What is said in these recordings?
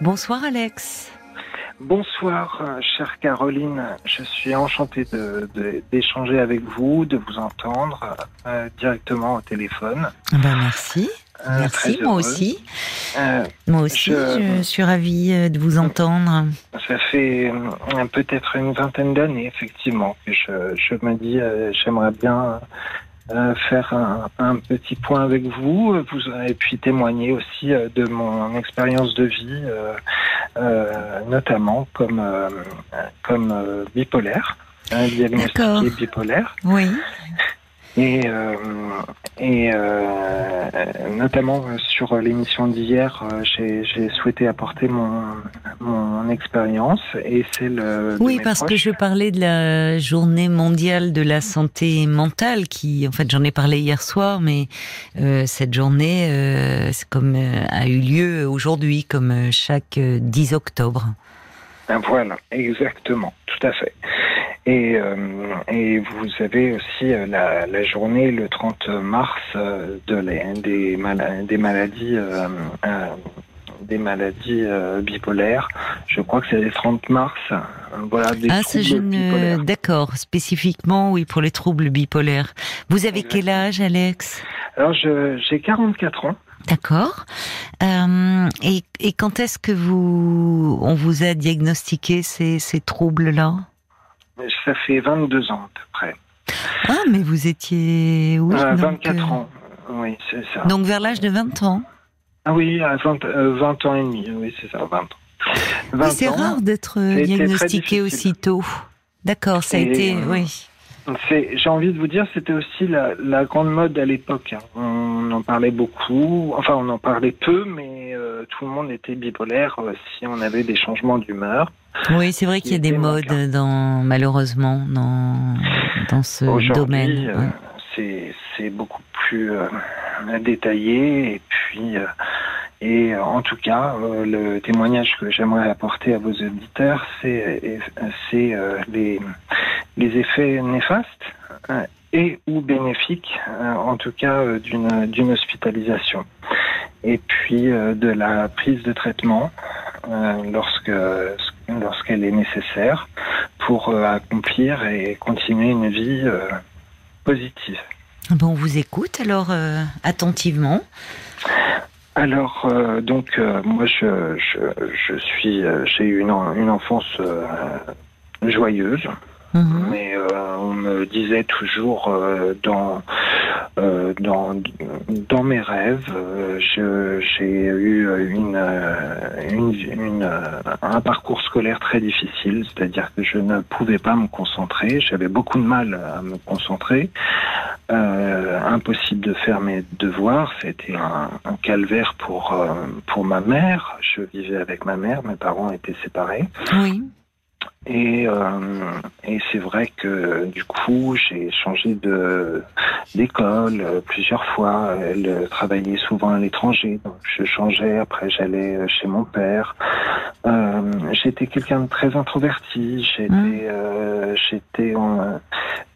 Bonsoir Alex. Bonsoir, euh, chère Caroline. Je suis enchanté d'échanger avec vous, de vous entendre euh, directement au téléphone. Ben merci. Euh, merci, moi aussi. moi aussi, je... suis ravie de vous entendre. Ça fait peut-être une vingtaine d'années, effectivement, que je, je me dis, j'aimerais bien euh, faire un, petit point avec vous, vous et puis témoigner aussi euh, de mon expérience de vie, euh, notamment comme comme bipolaire, un diagnostiqué bipolaire. Oui et, euh, et euh, notamment sur l'émission d'hier, euh, j'ai souhaité apporter mon, mon expérience et c'est le. Oui, parce que je parlais de la journée mondiale de la santé mentale qui, en fait, j'en ai parlé hier soir, mais euh, cette journée, euh, comme a eu lieu aujourd'hui, comme chaque 10 octobre. Voilà, exactement, tout à fait. Et, euh, et vous avez aussi euh, la, la, journée le 30 mars euh, de les, des, des maladies des maladies bipolaires. Je crois que c'est le 30 mars. Voilà, des ah, je D'accord, spécifiquement, oui, pour les troubles bipolaires. Vous avez quel âge, Alex? Alors, j'ai 44 ans. D'accord. Euh, et, et, quand est-ce que vous, on vous a diagnostiqué ces, ces troubles-là? Ça fait 22 ans à peu près. Ah, mais vous étiez... Oui, 24 euh, euh, ans, oui, c'est ça. Donc vers l'âge de 20 ans Ah oui, à 20, euh, ans et demi, oui, c'est ça, 20 ans. Oui, c'est rare d'être diagnostiqué aussitôt. D'accord, ça a été... Oui. J'ai envie de vous dire, c'était aussi la, la, grande mode à l'époque. Hein. On en parlait beaucoup, enfin on en parlait peu, mais tout le monde était bipolaire si on avait des changements d'humeur. Oui, c'est vrai qu'il y a des modes dans, malheureusement dans, dans ce domaine. Euh, c'est beaucoup plus euh, détaillé et puis euh, et en tout cas le témoignage que j'aimerais apporter à vos auditeurs c'est c'est les les effets néfastes et ou bénéfiques en tout cas d'une d'une hospitalisation et puis de la prise de traitement lorsque lorsqu'elle est nécessaire pour euh, accomplir et continuer une vie euh, positive. Bon, on vous écoute alors euh, attentivement. Alors, donc, moi, je, je, suis, j'ai eu une, une enfance joyeuse. Mhm. Mais euh, on me disait toujours euh, dans, euh, dans, dans mes rêves, j'ai eu une, une, un parcours scolaire très difficile, c'est-à-dire que je ne pouvais pas me concentrer, j'avais beaucoup de mal à me concentrer, impossible de faire mes devoirs, c'était un, un, calvaire pour, pour ma mère, je vivais avec ma mère, mes parents étaient séparés. Oui. Et, euh, et c'est vrai que du coup, j'ai changé de d'école euh, plusieurs fois. Elle travaillait souvent à l'étranger, donc je changeais. Après, j'allais chez mon père. Euh, j'étais quelqu'un de très introverti. J'étais, mmh. euh, j'étais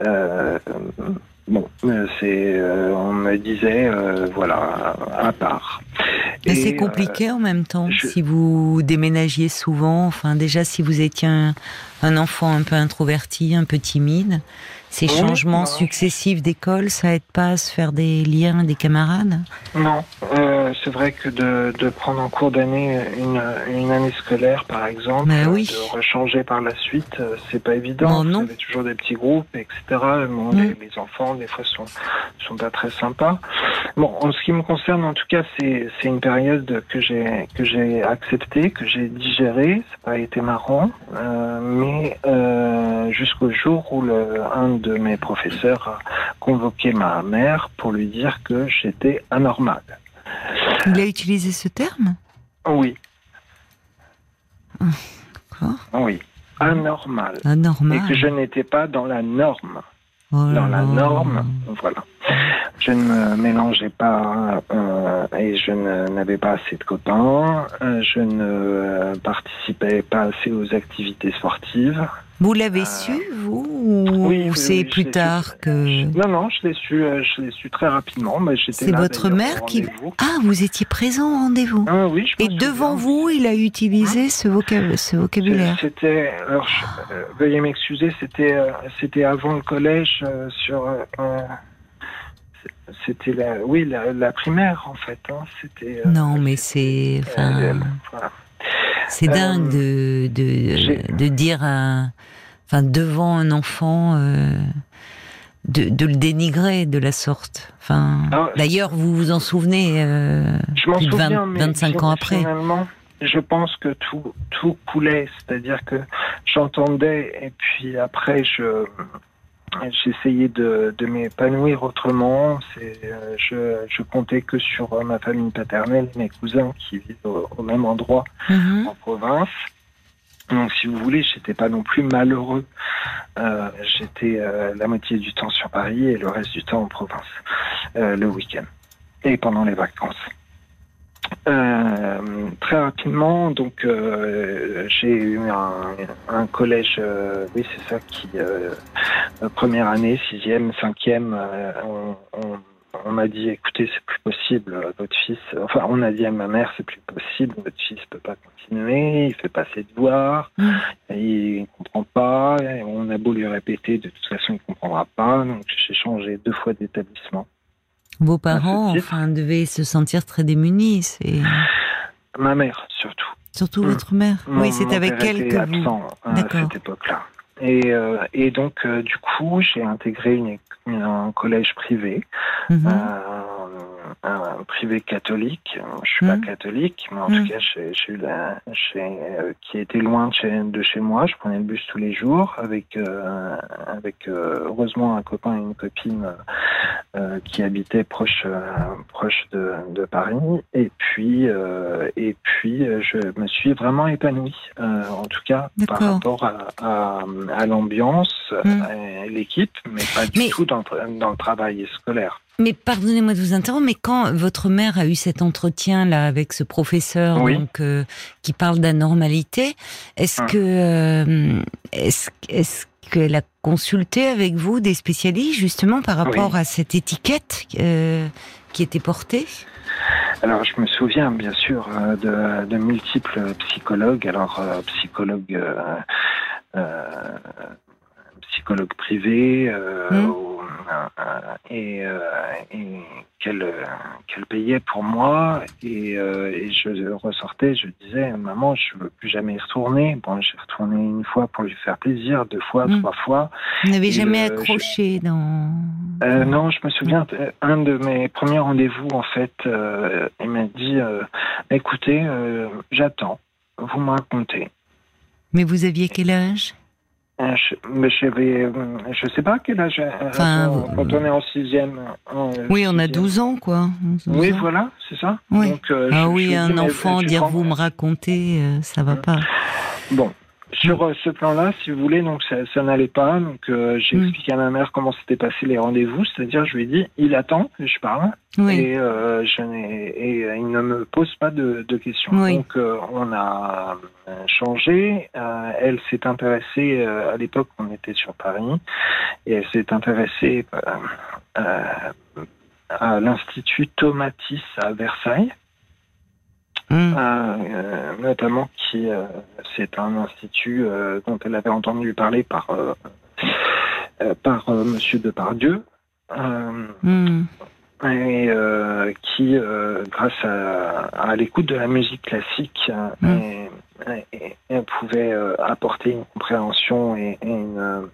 euh, Bon, euh, c'est, euh, on me disait, euh, voilà, à part. Mais c'est compliqué en même temps. Si vous déménagiez souvent, enfin déjà si vous étiez un enfant un peu introverti, un peu timide, ces changements successifs d'école, ça aide pas à se faire des liens, des camarades? Non, euh, c'est vrai que de, de, prendre en cours d'année une, une, année scolaire, par exemple, bah oui. de rechanger par la suite, euh, c'est pas évident. Non, non. Vous avez toujours des petits groupes, etc. Bon, mm. les, les, enfants, des fois, sont, sont pas très sympas. Bon, en ce qui me concerne, en tout cas, c'est une période que j'ai que j'ai acceptée, que j'ai digérée. Ça n'a pas été marrant, euh, mais euh, jusqu'au jour où le, un de mes professeurs a convoqué ma mère pour lui dire que j'étais anormal. Il a utilisé ce terme Oui. Ah, oui, anormal. Anormal. Et que je n'étais pas dans la norme. Oh dans la norme, voilà. Je ne me mélangeais pas euh, et je n'avais pas assez de copains. Euh, je ne euh, participais pas assez aux activités sportives. Vous l'avez su, vous ou c'est plus tard que Non, non, je l'ai su, euh, je l'ai su très rapidement. C'est votre mère qui ah, vous étiez présent au rendez-vous. Ah, oui. Je Et devant vous, il a utilisé hein ce, ce, vocabulaire. C'était, alors, euh, veuillez m'excuser, c'était, c'était avant le collège sur. c'était la, oui, la, primaire en fait. Hein. C'était. non, mais c'est. C'est dingue de, de, de, dire, enfin, devant un enfant, euh, de, de, le dénigrer de la sorte. Enfin, ah, d'ailleurs, vous vous en souvenez euh, je plus de 25 ans après. Je pense que tout, tout coulait, c'est-à-dire que j'entendais et puis après je, J'essayais de, de m'épanouir autrement. Euh, je, je comptais que sur euh, ma famille paternelle, mes cousins qui vivent au, même endroit mhm. en province. Donc, si vous voulez, j'étais pas non plus malheureux. Euh, j'étais la moitié du temps sur Paris et le reste du temps en province, le week-end et pendant les vacances. Euh, très rapidement, donc euh, j'ai eu un, collège, euh, oui c'est ça, qui première année, sixième, cinquième, on, on, m'a dit écoutez c'est plus possible, votre fils, enfin on a dit à ma mère c'est plus possible, votre fils peut pas continuer, il fait pas ses devoirs, mmh. il comprend pas, on a beau lui répéter, de toute façon il comprendra pas, donc j'ai changé deux fois d'établissement. Vos parents, enfin, devaient se sentir très démunis. C'est ma mère surtout. Surtout mmh. votre mère. oui, c'est avec elle que vous. à cette époque-là. Et, euh, et donc, euh, du coup, j'ai intégré une, un collège privé. Mmh. Euh, un privé catholique. Je suis pas mmh. catholique, mais en tout mmh. cas, j'ai eu la, euh, qui était loin de chez, de chez moi. Je prenais le bus tous les jours avec, euh, avec euh, heureusement un copain et une copine qui habitaient proche, proche de, de, Paris. Et puis, et puis, je me suis vraiment épanoui, en tout cas par rapport à, à, à l'ambiance, mmh. l'équipe, mais pas du tout dans, dans le travail scolaire. Mais pardonnez-moi de vous interrompre, mais quand votre mère a eu cet entretien là avec ce professeur donc euh, qui parle d'anormalité, est-ce hum. que euh, est-ce qu'elle a consulté avec vous des spécialistes justement par rapport à cette étiquette euh, qui était portée? Alors, je me souviens bien sûr de, de multiples psychologues. Alors, psychologues psychologue privé euh, mmh. Et, euh, et qu'elle qu'elle payait pour moi. Et, et, je ressortais je disais maman je veux plus jamais y retourner. Bon j'ai retourné une fois pour lui faire plaisir deux fois mmh. trois fois. Vous n'avez jamais accroché dans non je me souviens un de mes premiers rendez-vous en fait il m'a dit écoutez j'attends vous me racontez. Mais vous aviez quel âge? euh, je, mais je sais pas quel âge. Euh, enfin, quand on est en sixième. oui, on a 12 ans, quoi. oui, voilà, c'est ça. Oui. Donc, euh, ah oui, un enfant dire vous me racontez, ça va pas. Bon, sur euh, ce plan-là, si vous voulez, donc ça, ça n'allait pas. Donc euh, j'ai mm. expliqué à ma mère comment s'étaient passés les rendez-vous, c'est-à-dire je lui ai dit il attend je parle et, euh, je et euh, il ne me pose pas de, de questions. Donc on a changé. elle s'est intéressée à l'époque on était sur Paris et elle s'est intéressée à l'institut Tomatis à Versailles. Mmh. Euh, notamment qui euh, c'est un institut euh, dont elle avait entendu parler par par Monsieur Depardieu. Mmh. Et qui, grâce à, à l'écoute de la musique classique, mmh. pouvait apporter une compréhension et, et une,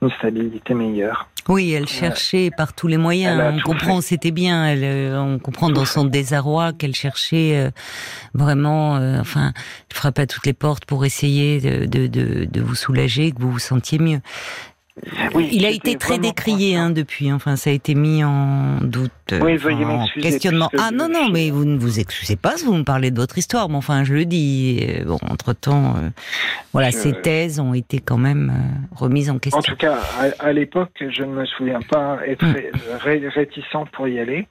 une stabilité meilleure. Oui, elle cherchait par tous les moyens. On comprend, c'était bien. Elle, euh, on comprend dans son désarroi qu'elle cherchait euh, vraiment. Euh, enfin, elle frappait à toutes les portes pour essayer de, de, de, de vous soulager, que vous vous sentiez mieux il a été très décrié hein, depuis. Enfin, ça a été mis en doute, oui, veuillez en questionnement. Ah non, non, mais vous ne vous excusez pas si vous me parlez de votre histoire. Mais enfin, je le dis. Euh, bon, entre temps, euh, voilà, ces thèses ont été quand même euh, remises en question. En tout cas, à, l'époque, je ne me souviens pas être hmm. réticent pour y aller.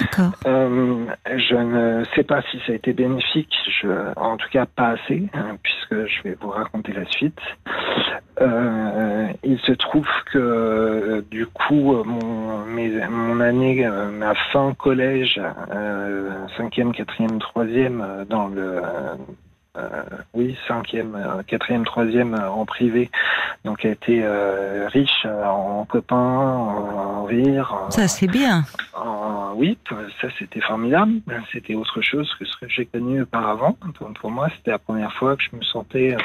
D'accord. je ne sais pas si ça a été bénéfique. Je, en tout cas, pas assez, hein, puisque je vais vous raconter la suite. Euh, il se trouve que euh, du coup mon, mon année, ma fin collège, cinquième, quatrième, troisième dans le oui cinquième, quatrième, troisième en privé, donc a été riche en copains, en, rire. Ça c'est bien. oui, ça c'était formidable. C'était autre chose que ce que j'ai connu auparavant. Pour moi, c'était la première fois que je me sentais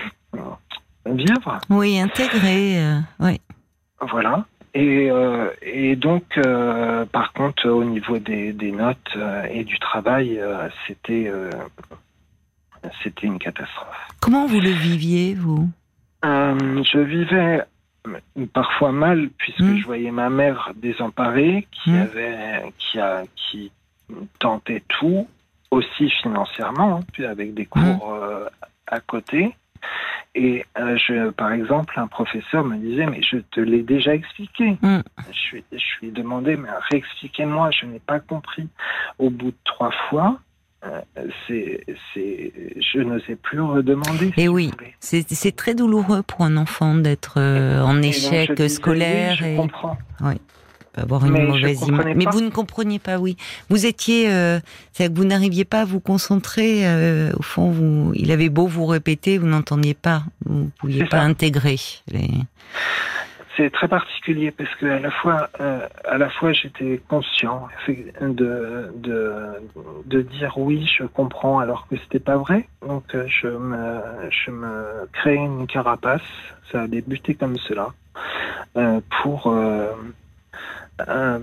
vivre. Oui, intégré, euh, oui. Voilà. Et, euh, et donc, euh, par contre, au niveau des, des notes et du travail, c'était c'était une catastrophe. Comment vous le viviez, vous? Je vivais parfois mal puisque hmm. je voyais ma mère désemparée qui hmm. avait qui a qui tentait tout aussi financièrement hein, puis avec des cours hmm. à côté et euh, je, par exemple, un professeur me disait, mais je te l'ai déjà expliqué. Mm. Je, lui, je lui ai demandé, mais réexpliquez-moi, je n'ai pas compris. Au bout de trois fois, euh, c'est, c'est, je ne sais plus redemander. et oui, c'est, très douloureux pour un enfant d'être euh, en échec scolaire. je comprends. Oui avoir une mauvaise image. Mais vous ne compreniez pas, oui. Vous étiez, euh, c'est que vous n'arriviez pas à vous concentrer. Euh, au fond, vous, il avait beau vous répéter, vous n'entendiez pas, vous ne pouviez pas intégrer. C'est très particulier parce que à la fois, euh, à la fois, j'étais conscient de, de de dire oui, je comprends, alors que c'était pas vrai. Donc je me je me crée une carapace. Ça a débuté comme cela pour euh,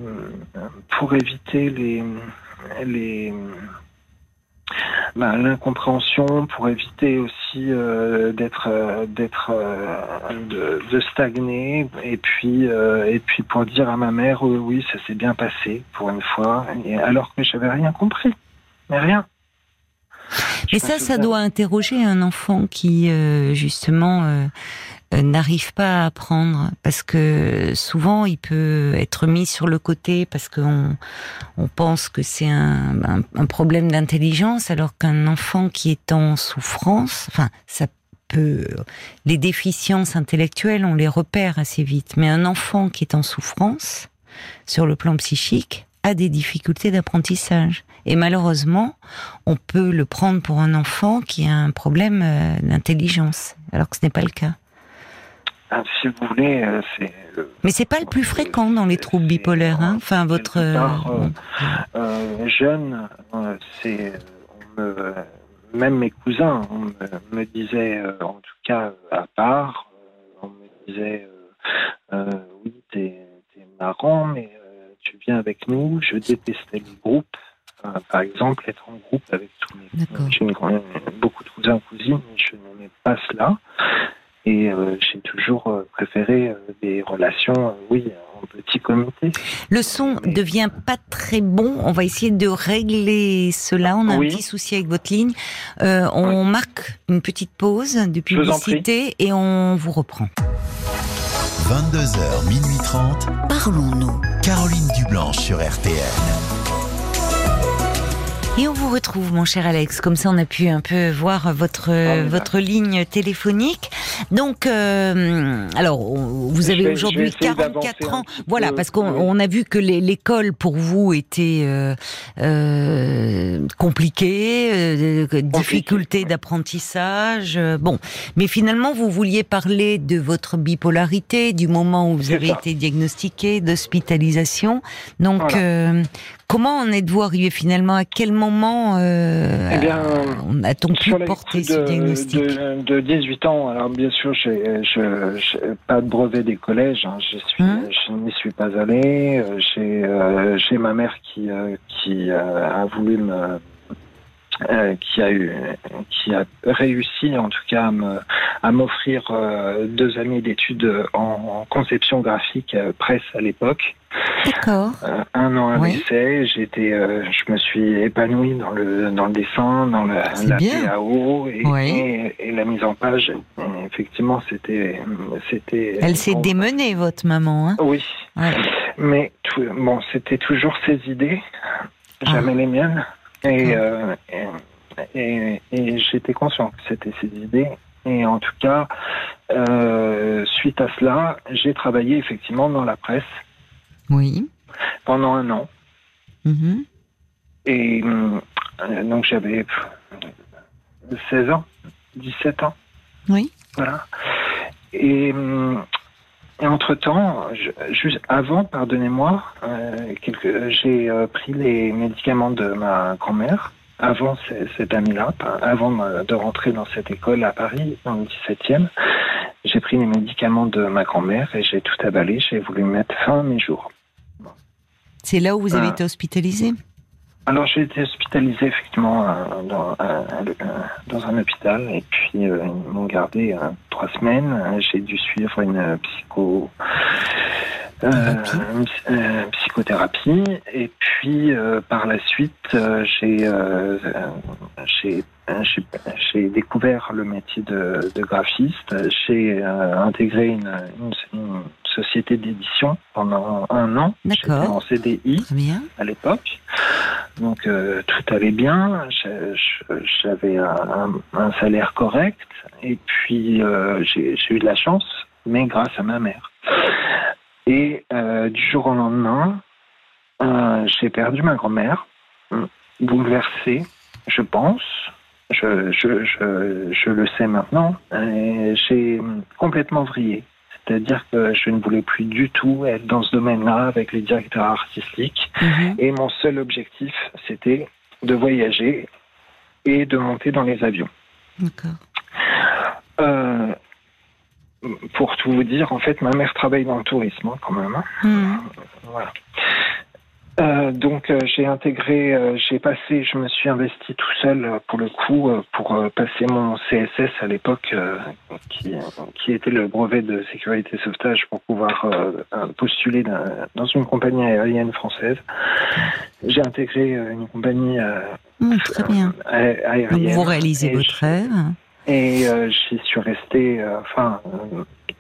pour éviter les, les ben, l'incompréhension, pour éviter aussi euh, d'être euh, d'être de, de, stagner, et puis et puis pour dire à ma mère oui ça s'est bien passé pour une fois, et alors que j'avais rien compris, mais rien. Mais ça, ça doit interroger un enfant qui justement n'arrive pas à apprendre parce que souvent il peut être mis sur le côté parce qu'on on pense que c'est un, un, problème d'intelligence alors qu'un enfant qui est en souffrance, enfin ça peut les déficiences intellectuelles on les repère assez vite mais un enfant qui est en souffrance sur le plan psychique a des difficultés d'apprentissage et malheureusement on peut le prendre pour un enfant qui a un problème euh, d'intelligence alors que ce n'est pas le cas. Ah, si vous voulez, euh, c'est. Mais c'est pas le plus fréquent dans les troubles bipolaires, hein Enfin, votre. Euh, euh, jeune, c'est. même mes cousins on me, disaient, en tout cas à part, on me disait oui, t'es es marrant, mais tu viens avec nous. Je détestais le groupe. par exemple, être en groupe avec tous mes. J'ai beaucoup de cousins, cousines, mais je n'aimais pas cela. Et euh, j'ai toujours euh, préféré euh, des relations, oui, en petit comité. Le son ne devient pas très bon. On va essayer de régler cela. On a un petit souci avec votre ligne. on marque une petite pause de publicité et on vous reprend. 22h, minuit 30. Parlons-nous. Caroline Dublanche sur RTN. Et on vous retrouve, mon cher Alex. Comme ça, on a pu un peu voir votre ah, votre ligne téléphonique. Donc, euh, alors, vous avez aujourd'hui 44 ans. Voilà, parce qu'on a vu que l'école pour vous était euh, euh, compliquée, euh, difficulté d'apprentissage. bon, mais finalement, vous vouliez parler de votre bipolarité, du moment où vous avez été diagnostiqué, d'hospitalisation. Donc, Comment en êtes-vous arrivé finalement À quel moment euh, eh a-t-on pu porter ce diagnostic de, 18 ans, alors bien sûr, j'ai pas de brevet des collèges, hein, je hein je n'y suis pas allé. Euh, euh, j'ai ma mère qui, euh, qui a voulu me euh, qui a eu, qui a réussi en tout cas à m'offrir euh, deux années d'études en, conception graphique euh, presse à l'époque. D'accord. un an à l'essai, j'étais, je me suis épanoui dans le dans le dessin, dans la, la PAO et, et, la mise en page. effectivement, c'était c'était. Elle s'est démenée votre maman. Hein oui. Mais tout, bon, c'était toujours ses idées, jamais ah. les miennes. Et, euh, et, et, j'étais conscient que c'était ses idées. Et en tout cas, suite à cela, j'ai travaillé effectivement dans la presse. Oui. Pendant un an. Mm-hmm. Et donc j'avais 16 ans, 17 ans. Oui. Voilà. Et, entre-temps, juste avant, pardonnez-moi, euh, j'ai euh, pris les médicaments de ma grand-mère, avant cette année-là, avant de rentrer dans cette école à Paris, dans le 17e. J'ai pris les médicaments de ma grand-mère et j'ai tout avalé, j'ai voulu mettre fin à mes jours. C'est là où vous avez ah. été hospitalisé alors j'ai été hospitalisé effectivement euh, dans, euh, dans, un hôpital et puis euh, ils m'ont gardé trois semaines. J'ai dû suivre une psycho psychothérapie et puis par la suite j'ai j'ai découvert le métier de, de graphiste. J'ai intégré une, une, société d'édition pendant un an. J'étais en CDI à l'époque. Donc euh, tout allait bien, j'avais un, salaire correct et puis euh, j'ai eu de la chance, mais grâce à ma mère. Et euh, du jour au lendemain, j'ai perdu ma grand-mère, bouleversée, je pense. Je, je, je, je le sais maintenant. J'ai complètement vrillé. C'est-à-dire que je ne voulais plus du tout être dans ce domaine-là avec les directeurs artistiques. Mhm. Et mon seul objectif, c'était de voyager et de monter dans les avions. D'accord. Euh, pour tout vous dire, en fait, ma mère travaille dans le tourisme hein, quand même. Hein. Mhm. Voilà. Euh, donc euh, j'ai intégré, euh, j'ai passé, je me suis investi tout seul pour le coup pour passer mon CSS à l'époque qui, qui était le brevet de sécurité sauvetage pour pouvoir postuler dans une compagnie aérienne française. J'ai intégré une compagnie mmh, très bien. aérienne. Donc vous réalisez votre rêve. Et j'y suis resté, enfin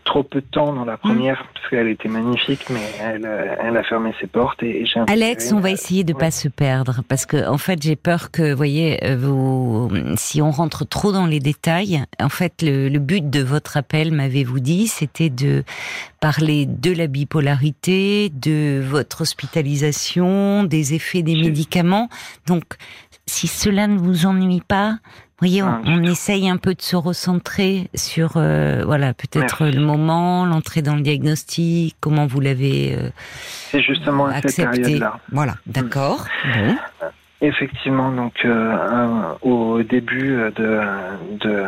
trop peu de temps dans la mmh. première parce qu'elle était magnifique, mais elle, elle a fermé ses portes et, j'ai. Alex, on va essayer de pas se perdre parce que en fait j'ai peur que, voyez, euh, vous, si on rentre trop dans les détails, en fait le, le but de votre appel, m'avez-vous dit, c'était de parler de la bipolarité, de votre hospitalisation, des effets des médicaments. Donc, si cela ne vous ennuie pas, voyez, on, on, essaye un peu de se recentrer sur, euh, voilà, peut-être le moment, l'entrée dans le diagnostic, comment vous l'avez euh, C'est justement accepté. là Voilà, d'accord. Bon. Effectivement, donc euh, au début de de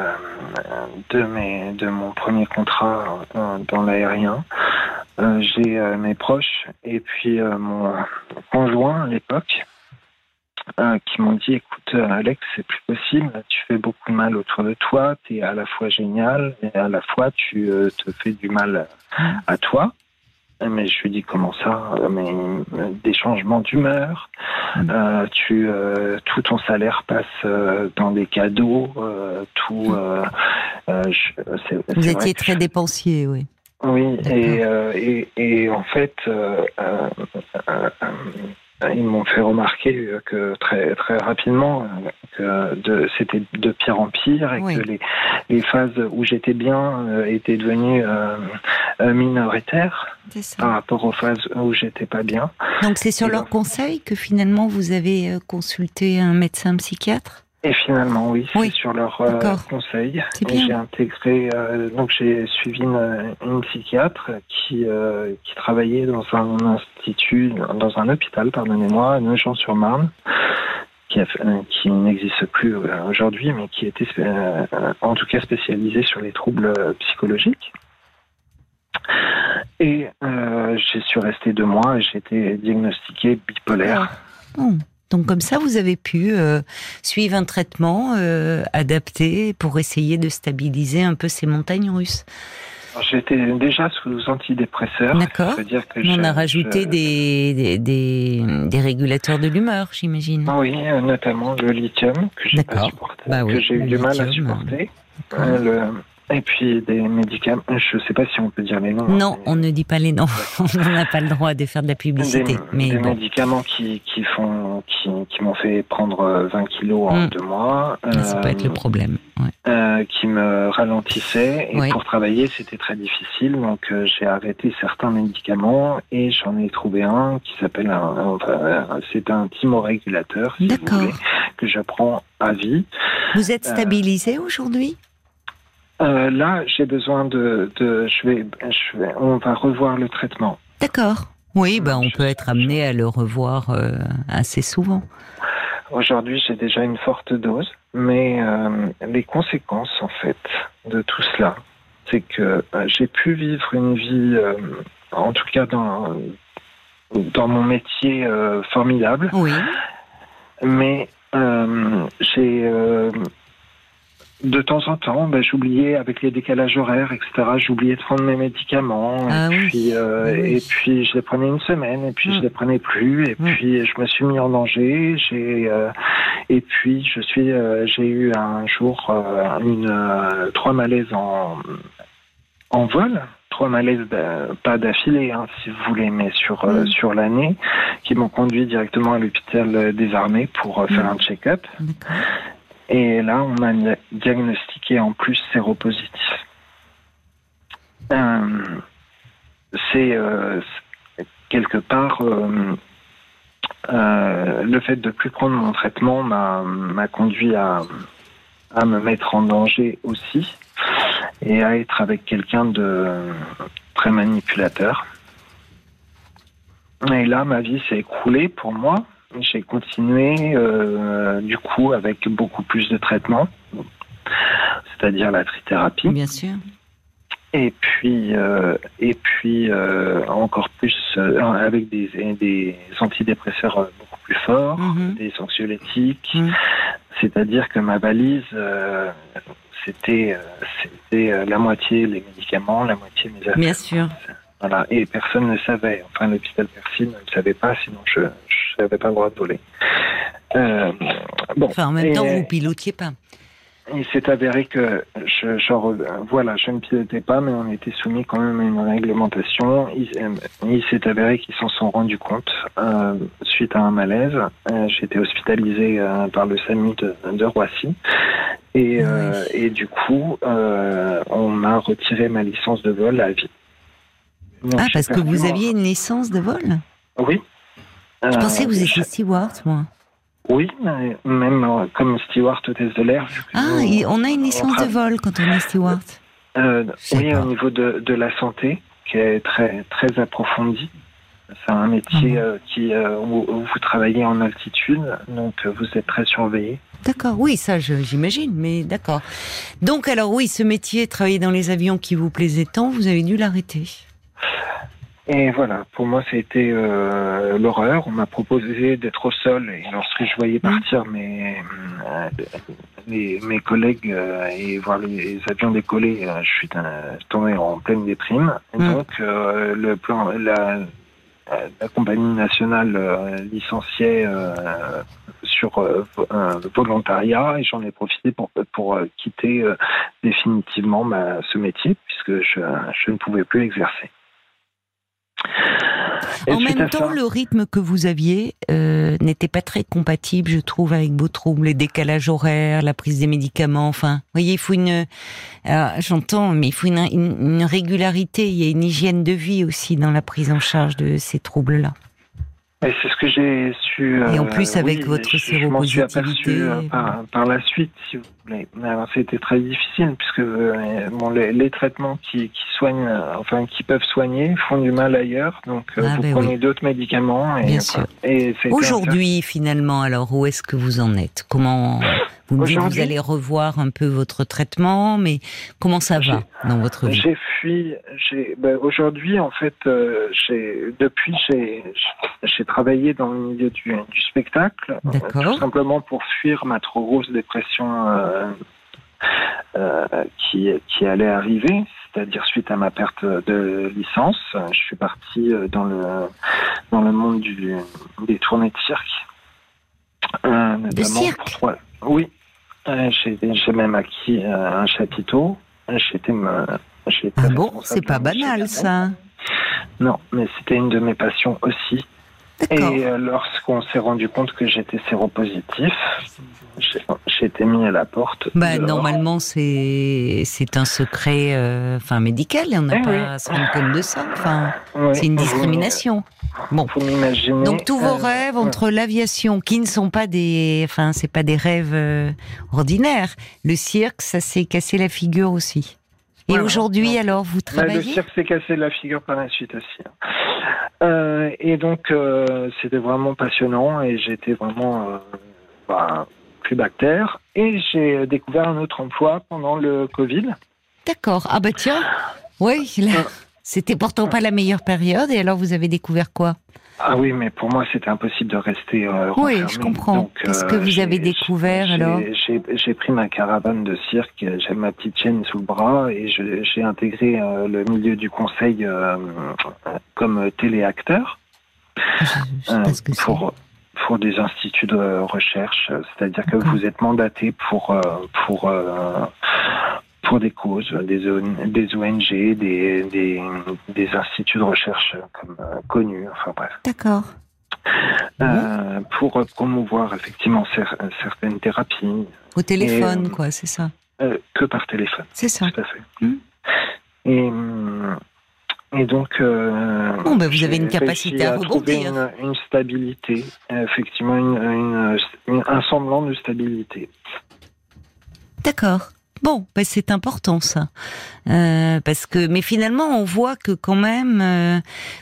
de, mes, de mon premier contrat dans l'aérien, j'ai mes proches et puis mon conjoint à l'époque euh, qui m'ont dit écoute euh, Alex c'est plus possible tu fais beaucoup de mal autour de toi tu es à la fois génial et à la fois tu euh, te fais du mal à toi. Mais je lui dis comment ça? Mais des changements d'humeur mm. tu tout ton salaire passe dans des cadeaux tout vous étiez très dépensier oui. Oui et, et, et, en fait ils m'ont fait remarquer que très très rapidement que de, c'était de pire en pire et que les, les phases où j'étais bien euh, étaient devenues euh, euh, minoritaires par rapport aux phases où j'étais pas bien. Donc c'est sur leur conseil que finalement vous avez consulté un médecin psychiatre? Et finalement, oui, c'est sur leur euh, conseil. J'ai intégré, euh, donc j'ai suivi une, une, psychiatre qui, euh, qui travaillait dans un institut, dans un hôpital, pardonnez-moi, à Nogent-sur-Marne, qui, qui n'existe plus aujourd'hui, mais qui était en tout cas spécialisé sur les troubles psychologiques. Et j'ai suis resté deux mois et j'ai été diagnostiqué bipolaire. Oh. Donc comme ça, vous avez pu euh, suivre un traitement euh, adapté pour essayer de stabiliser un peu ces montagnes russes. J'étais déjà sous antidépresseurs. D'accord. On a rajouté des, des, des, régulateurs de l'humeur, j'imagine. Oui, euh, notamment le lithium que j'ai pas supporté, bah que j'ai eu du mal à supporter. Le, Et puis des médicaments, je ne sais pas si on peut dire les noms. Non, on ne dit pas les noms. on n'a pas le droit de faire de la publicité. Des, mais des médicaments qui, qui font, qui, qui m'ont fait prendre 20 kilos en Mm. deux mois. ça peut être le euh, problème. ouais. euh, qui me ralentissaient et pour travailler c'était très difficile donc euh, j'ai arrêté certains médicaments et j'en ai trouvé un qui s'appelle un, enfin, euh, c'est un thymorégulateur si vous D'accord. voulez, que je prends à vie. Vous êtes Euh, stabilisé aujourd'hui? Euh, là j'ai besoin de, de je, vais, je vais on va revoir le traitement. D'accord. Oui, ben on Je- peut être amené à le revoir euh, assez souvent. Aujourd'hui j'ai déjà une forte dose mais euh, les conséquences en fait de tout cela c'est que euh, j'ai pu vivre une vie euh, en tout cas dans dans mon métier euh, formidable Oui. mais euh, j'ai euh, de temps en temps, ben, j'oubliais avec les décalages horaires, etc. J'oubliais de prendre mes médicaments Ah et oui. puis euh, Oui. et puis je les prenais une semaine et puis je les prenais plus et Mm. puis je me suis mis en danger. J'ai euh, et puis je suis euh, j'ai eu un jour euh, une euh, trois malaises en en vol. Trois malaises, pas d'affilée, hein, si vous voulez, mais sur euh, Mm. sur l'année, qui m'ont conduit directement à l'hôpital des armées pour euh, faire un check-up. Et là, on dia- diagnostiqué en plus séropositif. Euh, c'est euh, quelque part euh, le fait de plus prendre mon traitement m'a m'a conduit à, à me mettre en danger aussi et à être avec quelqu'un de très manipulateur. Et là, ma vie s'est écroulée pour moi. J'ai continué euh, du coup avec beaucoup plus de traitements, c'est-à-dire la trithérapie. Bien sûr. Et puis, euh, et puis euh, encore plus euh, avec des, des antidépresseurs euh, beaucoup plus forts, Mhm. des anxiolytiques. Mhm. C'est-à-dire que ma valise, euh, c'était c'était la moitié les médicaments, la moitié mes affaires. Bien sûr. Voilà. Et personne ne savait. Enfin, l'hôpital Percy ne le savait pas, sinon je n'avais pas le droit de voler. Euh, bon. Enfin, en même Et- temps, vous pilotiez pas. il s'est avéré que je, genre, voilà, je ne pilotais pas, mais on était soumis quand même à une réglementation. Il, euh, il s'est avéré qu'ils s'en sont rendus compte euh, suite à un malaise. Euh, J'ai été hospitalisé par le SAMU de, de Roissy. Et, Oui. et du coup, on m'a retiré ma licence de vol à vie. Ah, parce que vous aviez une licence de vol Oui. Je pensais que vous Euh, étiez steward, moi. Oui, même euh, comme steward hôtesse de l'air. Ah, on a une licence de vol quand on est steward. Euh, oui, pas. au niveau de, de la santé, qui est très très approfondi. C'est un métier Mhm. euh, qui où, où vous travaillez en altitude, donc vous êtes très surveillé. D'accord, oui, ça j'imagine, mais d'accord. Donc alors oui, ce métier, travailler dans les avions qui vous plaisait tant, vous avez dû l'arrêter. Et voilà, pour moi, ça a été euh, l'horreur. On m'a proposé d'être au sol, et lorsque je voyais Mhm. partir mes euh, mes collègues euh, et voir les avions décoller, euh, je suis tombé en pleine déprime. Et Mhm. donc le plan, la, la compagnie nationale licenciait sur volontariat et j'en ai profité pour, pour quitter définitivement ma- ce métier puisque je, je ne pouvais plus exercer. Et en même temps, ça- le rythme que vous aviez euh, n'était pas très compatible, je trouve, avec vos troubles, les décalages horaires, la prise des médicaments. Enfin, vous voyez, il faut une. J'entends, mais il faut une, une- une régularité. Il y a une hygiène de vie aussi dans la prise en charge de ces troubles-là. Et c'est ce que j'ai su. Et en euh, plus, avec oui, votre séropositivité, aperçu, euh, par, par la suite, si vous voulez. Mais alors, c'était très difficile puisque euh, bon, les, les traitements qui, qui soignent, euh, enfin qui peuvent soigner, font du mal ailleurs. Donc, euh, Ah, vous ben prenez oui. d'autres médicaments. Et, Bien sûr. Et c'était Aujourd'hui, finalement, alors où est-ce que vous en êtes? Comment vous me dites que vous allez revoir un peu votre traitement, mais comment ça va dans votre vie? J'ai fui. Ben, aujourd'hui en fait, euh, depuis j'ai travaillé dans le milieu du, du spectacle, euh, D'accord. tout simplement pour fuir ma trop grosse dépression euh, euh, qui qui allait arriver, c'est-à-dire suite à ma perte de licence, je suis parti dans le dans le monde du des tournées de cirque. Euh, notamment cirque pour trois- Oui, j'ai j'ai même acquis euh, un chapiteau. j'étais ah bon, c'est pas banal ça. Non, mais c'était une de mes passions aussi. Et euh, lorsqu'on s'est rendu compte que j'étais séropositif, j'ai été mis à la porte. Bah, normalement, c'est c'est un secret euh, enfin médical. On n'a eh pas à se rendre compte de ça. Enfin, c'est une discrimination. Bon. Donc tous vos euh, rêves entre l'aviation, qui ne sont pas des, enfin, c'est pas des rêves ordinaires. Le cirque, ça s'est cassé la figure aussi. Et aujourd'hui, alors, vous travaillez Le cirque s'est cassé la figure par la suite aussi. Hein. Euh, et donc, euh, c'était vraiment passionnant et j'étais vraiment euh, bah, plus bactère. Et j'ai découvert un autre emploi pendant le Covid. D'accord. Ah bah tiens, oui, c'était pourtant pas la meilleure période. Et alors, vous avez découvert quoi? Ah oui, mais pour moi, c'était impossible de rester euh, Oui, je comprends. Qu'est-ce que vous avez découvert alors? J'ai pris ma caravane de cirque, j'ai ma petite chaîne sous le bras et j'ai intégré le milieu du conseil comme téléacteur. pour, pour des instituts de recherche, c'est-à-dire que vous êtes mandaté pour, pour pour des causes, des, des ONG, des, des, des, instituts de recherche comme, euh, connus, enfin bref. D'accord. Euh, pour promouvoir effectivement certaines thérapies. Au téléphone, quoi, c'est ça euh, Que par téléphone. C'est ça. Tout à fait. Mmh. Et, et donc. bon, ben vous avez une capacité à, rebondir. Une, une, stabilité, effectivement, une, une, un semblant de stabilité. D'accord. Bon, ben c'est important ça, euh, parce que mais finalement on voit que quand même euh,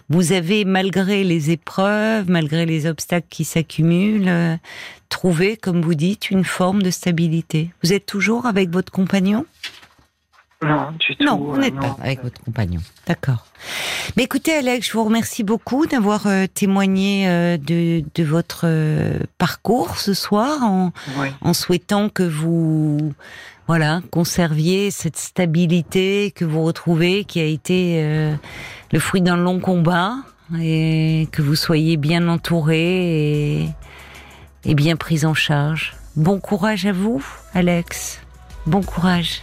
vous avez malgré les épreuves, malgré les obstacles qui s'accumulent, euh, trouvé, comme vous dites, une forme de stabilité. Vous êtes toujours avec votre compagnon? Non, du tout. Non, vous n'êtes pas avec votre compagnon. D'accord. Mais écoutez, Alex, je vous remercie beaucoup d'avoir témoigné de, de, votre parcours ce soir, en, en souhaitant que vous voilà, conserviez cette stabilité que vous retrouvez, qui a été euh, le fruit d'un long combat, et que vous soyez bien entouré et, et bien pris en charge. Bon courage à vous, Alex. Bon courage.